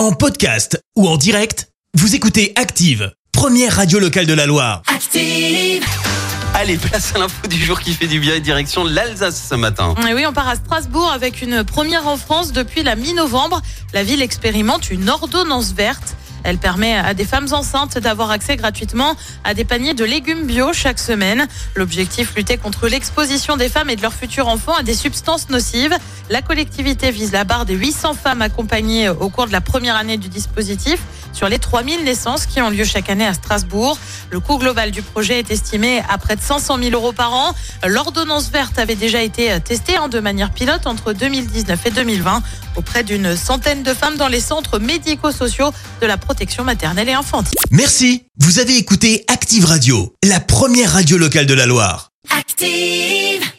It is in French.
En podcast ou en direct, vous écoutez Active, première radio locale de la Loire. Active. Allez, place à l'info du jour qui fait du bien et direction l'Alsace ce matin. Et oui, on part à Strasbourg avec une première en France depuis la mi-novembre. La ville expérimente une ordonnance verte. Elle permet à des femmes enceintes d'avoir accès gratuitement à des paniers de légumes bio chaque semaine. L'objectif, lutter contre l'exposition des femmes et de leurs futurs enfants à des substances nocives. La collectivité vise la barre des 800 femmes accompagnées au cours de la première année du dispositif sur les 3000 naissances qui ont lieu chaque année à Strasbourg. Le coût global du projet est estimé à près de 500 000 euros par an. L'ordonnance verte avait déjà été testée hein, de manière pilote entre 2019 et 2020 auprès d'une centaine de femmes dans les centres médico-sociaux de la protection maternelle et infantile. Merci, vous avez écouté Active Radio, la première radio locale de la Loire. Active.